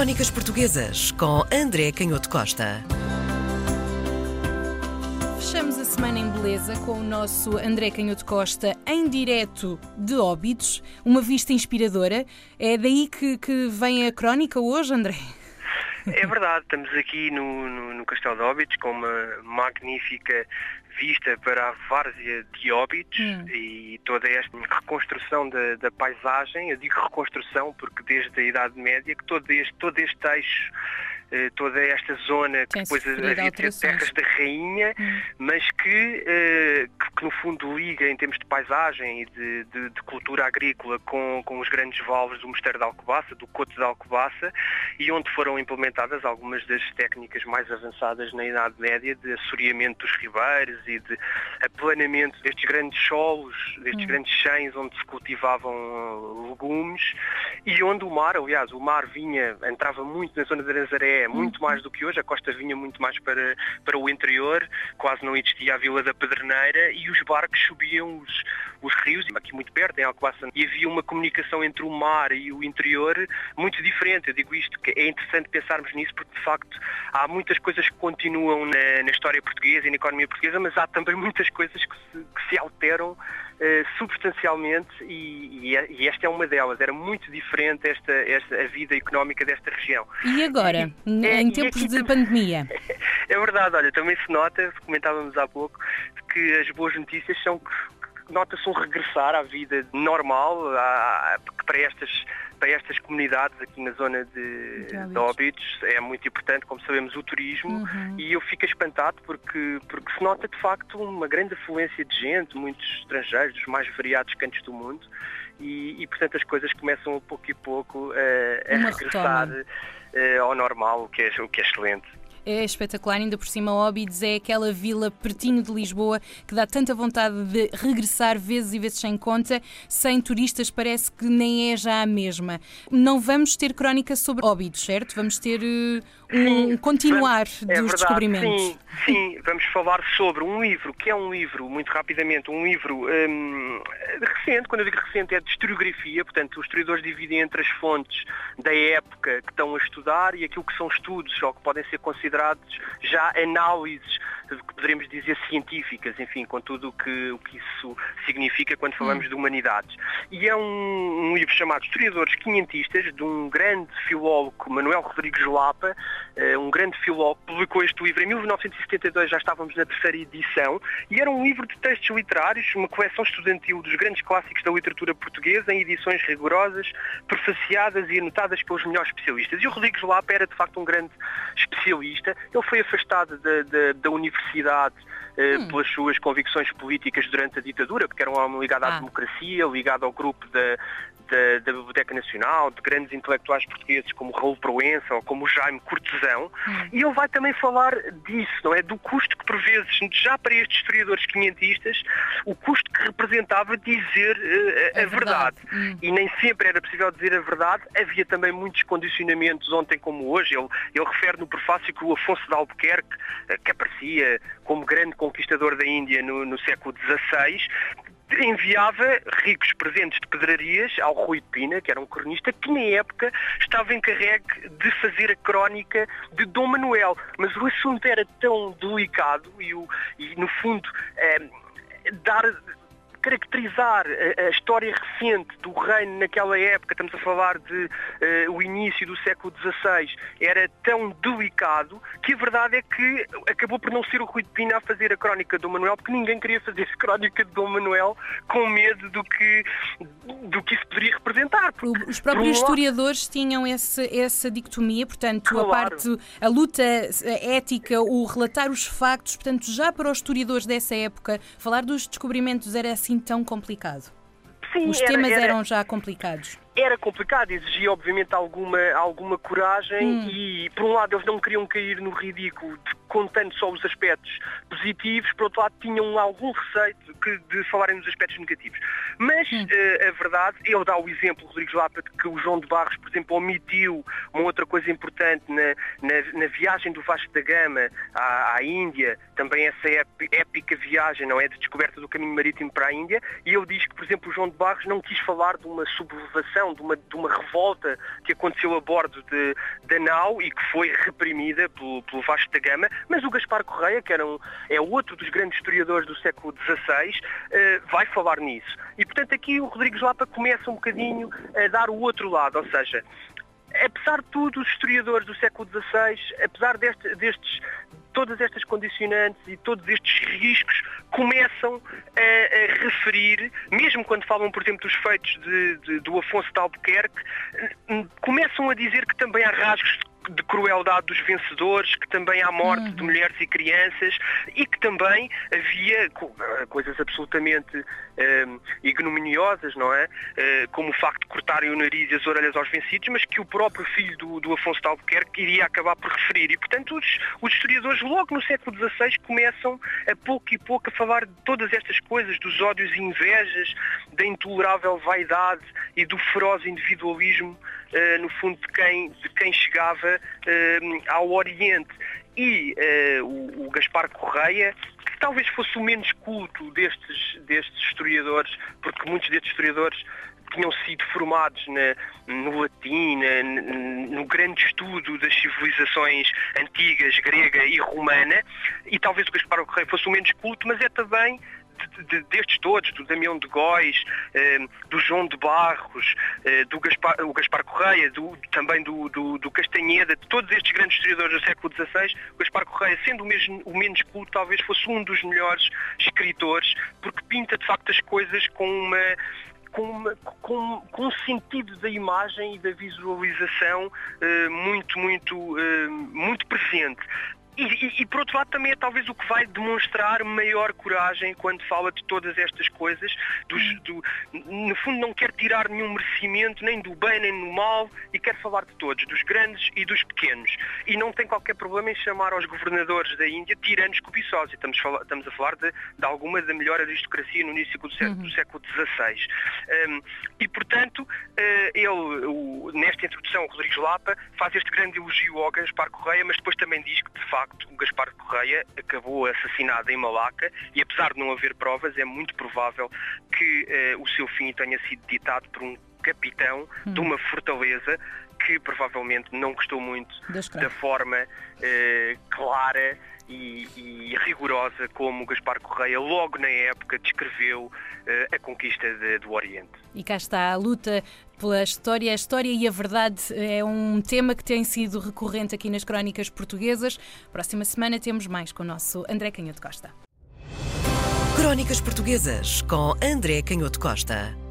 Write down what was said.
Crónicas Portuguesas com André Canhoto Costa. Fechamos a semana em beleza com o nosso André Canhoto Costa em direto de Óbidos, uma vista inspiradora. É daí que, que vem a crónica hoje, André? É verdade, estamos aqui no, no, no Castelo de Óbidos com uma magnífica vista para a várzea de Óbidos hum. e toda esta reconstrução da, da, paisagem, eu digo reconstrução porque desde a Idade Média que todo este, todo este eixo toda esta zona que depois havia terras da rainha, hum. mas que, eh, que, que, no fundo liga em termos de paisagem e de, de, de, cultura agrícola com, com os grandes valves do Mosteiro de Alcobaça, do Coto de Alcobaça, e onde foram implementadas algumas das técnicas mais avançadas na Idade Média de assoreamento dos ribeiros e de aplanamento destes grandes solos, destes hum. grandes chães onde se cultivavam legumes e onde o mar, aliás, o mar vinha, entrava muito na zona da Nazaré é muito mais do que hoje. A costa vinha muito mais para, para o interior, quase não existia a Vila da Pedreneira e os barcos subiam os, os rios, aqui muito perto, em Alcobaça, e havia uma comunicação entre o mar e o interior muito diferente. Eu digo isto, que é interessante pensarmos nisso, porque de facto há muitas coisas que continuam na, na história portuguesa e na economia portuguesa, mas há também muitas coisas que se, que se alteram uh, substancialmente e, e, esta é uma delas. Era muito diferente esta, esta, a vida económica desta região. E agora, e, em é, tempos de pandemia? É verdade, olha, também se nota, comentávamos há pouco, que as boas notícias são que nota-se um regressar à vida normal à, para estas para estas comunidades aqui na zona de, de Óbidos é muito importante, como sabemos, o turismo. Uhum. e eu fico espantado porque, porque se nota de facto uma grande afluência de gente, muitos estrangeiros dos mais variados cantos do mundo. E, e portanto as coisas começam a pouco e pouco a, a regressar uh, ao normal, o que é, o que é excelente é espetacular, ainda por cima Óbidos é aquela vila pertinho de Lisboa que dá tanta vontade de regressar vezes e vezes sem conta, sem turistas parece que nem é já a mesma. Não vamos ter crónica sobre Óbidos, certo? Vamos ter uh, um continuar vamos, é dos verdade, descobrimentos. Sim, sim, vamos falar sobre um livro, que é um livro, muito rapidamente, um livro um, recente, quando eu digo recente é de historiografia, portanto os historiadores dividem entre as fontes da época que estão a estudar e aquilo que são estudos ou que podem ser considerados já análises que poderíamos dizer científicas, enfim, com tudo o que, o que isso significa quando falamos hum. de humanidades. E é um, um, livro chamado Historiadores Quinhentistas, de um grande filólogo, Manuel Rodrigues Lapa, uh, um grande filólogo, publicou este livro em 1972, já estávamos na terceira edição, e era um livro de textos literários, uma coleção estudantil dos grandes clássicos da literatura portuguesa, em edições rigorosas, prefaciadas e anotadas pelos melhores especialistas. E o Rodrigues Lapa era, de facto, um grande especialista. Ele foi afastado da, da, da universidade hum. pelas suas convicções políticas durante a ditadura, porque era um homem ligado à ah. democracia, ligado ao grupo da, da, da, Biblioteca Nacional, de grandes intelectuais portugueses como Raul Proença ou como Jaime Cortesão, hum. e ele vai também falar disso, não é? Do custo que, por vezes, já para estes historiadores quinhentistas, o custo que representava dizer uh, a, a, verdade. verdade. Hum. E nem sempre era possível dizer a verdade, havia também muitos condicionamentos ontem como hoje. Ele, ele refere no prefácio que o Afonso de Albuquerque, uh, que aparecia como grande conquistador da Índia no, no século XVI, enviava ricos presentes de pedrarias ao Rui Pina, que era um cronista, que na época estava encarregue de fazer a crónica de Dom Manuel. Mas o assunto era tão delicado e, o, e no fundo, é, dar caracterizar a, a, história recente do reino naquela época, estamos a falar de uh, o início do século XVI, era tão delicado que a verdade é que acabou por não ser o Rui de Pina a fazer a crónica Dom Manuel, porque ninguém queria fazer a crónica de Dom Manuel com medo do que, do que isso poderia representar. Porque, Os próprios um historiadores tinham esse, essa dicotomia, portanto, claro. a parte, a luta ética, o relatar os factos, portanto, já para os historiadores dessa época, falar dos descobrimentos era assim assim tão complicado? Sim, Os era, temas era... eram já complicados era complicado, exigia obviamente alguma, alguma coragem hum. e, por um lado, eles não queriam cair no ridículo de, contando só os aspectos positivos, por outro lado, tinham algum receio de, de falarem nos aspectos negativos. Mas hum. uh, a verdade, ele dá o exemplo, Rodrigues Lapa, de que o João de Barros, por exemplo, omitiu uma outra coisa importante na, na, na viagem do Vasco da Gama à, à Índia, também essa épica viagem, não é, de descoberta do caminho marítimo para a Índia, e ele diz que, por exemplo, o João de Barros não quis falar de uma sublevação insurreição, de uma, de uma revolta que aconteceu a bordo de, da nau e que foi reprimida pelo, pelo Vasco da Gama, mas o Gaspar Correia, que era um, é outro dos grandes historiadores do século XVI, uh, vai falar nisso. E, portanto, aqui o Rodrigues Lapa começa um bocadinho a dar o outro lado, ou seja, apesar de tudo, os historiadores do século XVI, apesar deste, destes, todas estas condicionantes e todos estes riscos começam a, a, referir, mesmo quando falam, por exemplo, dos feitos de, de, do Afonso de Albuquerque, começam a dizer que também há rasgos de crueldade dos vencedores, que também há morte uhum. de mulheres e crianças e que também havia eh, coisas absolutamente uh, ignominiosas, não é? Uh, como o facto de cortarem o nariz e as orelhas aos vencidos, mas que o próprio filho do, do Afonso de Albuquerque iria acabar por referir. E, portanto, os, os historiadores, logo no século XVI, começam a pouco e pouco a falar de todas estas coisas, dos ódios e invejas, da intolerável vaidade e do feroz individualismo uh, no fundo, de quem, de quem chegava ao Oriente. E uh, o, o Gaspar Correia, que talvez fosse o menos culto destes, destes historiadores, porque muitos destes historiadores tinham sido formados na, no latim, na, no grande estudo das civilizações antigas, grega e romana, e talvez o Gaspar Correia fosse o menos culto, mas é também de, destes todos, do Damião de Góis, eh, do João de Barros, eh, do Gaspar, o Gaspar Correia, do, também do, do, do, Castanheda, de todos estes grandes historiadores do século XVI, o Gaspar Correia, sendo o, mesmo, o menos culto, talvez fosse um dos melhores escritores, porque pinta de facto as coisas com uma com, com, com, um sentido da imagem e da visualização uh, muito, muito, uh, muito presente. E, e, e, por outro lado também é talvez o que vai demonstrar maior coragem quando fala de todas estas coisas, dos, hum. do, no fundo não quer tirar nenhum merecimento nem do bem nem do mal e quer falar de todos, dos grandes e dos pequenos. E não tem qualquer problema em chamar aos governadores da Índia tiranos cobiçosos. Estamos, estamos a falar de, de, alguma da melhor aristocracia no início do século, uhum. século XVI. Um, e portanto, uh, ele, o, nesta introdução, o Rodrigues Lapa faz este grande elogio ao Gaspar Correia, mas depois também diz que de facto facto, o Gaspar Correia acabou assassinado em Malaca e, apesar de não haver provas, é muito provável que uh, o seu fim tenha sido ditado por um capitão hum. de uma fortaleza que provavelmente não gostou muito da forma uh, clara e, e, rigorosa como Gaspar Correia, logo na época, descreveu uh, a conquista de, do Oriente. E cá está a luta pela história. A história e a verdade é um tema que tem sido recorrente aqui nas crónicas portuguesas. Próxima semana temos mais com o nosso André Canhoto Costa. Crónicas Portuguesas com André Canhoto Costa.